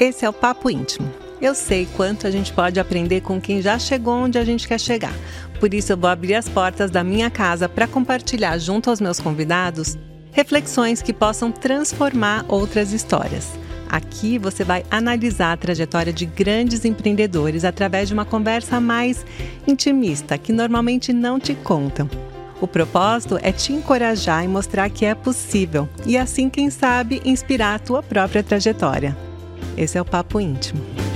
Esse é o Papo Íntimo. Eu sei quanto a gente pode aprender com quem já chegou onde a gente quer chegar. Por isso, eu vou abrir as portas da minha casa para compartilhar junto aos meus convidados reflexões que possam transformar outras histórias. Aqui você vai analisar a trajetória de grandes empreendedores através de uma conversa mais intimista, que normalmente não te contam. O propósito é te encorajar e mostrar que é possível, e assim, quem sabe, inspirar a tua própria trajetória. Esse é o Papo Íntimo.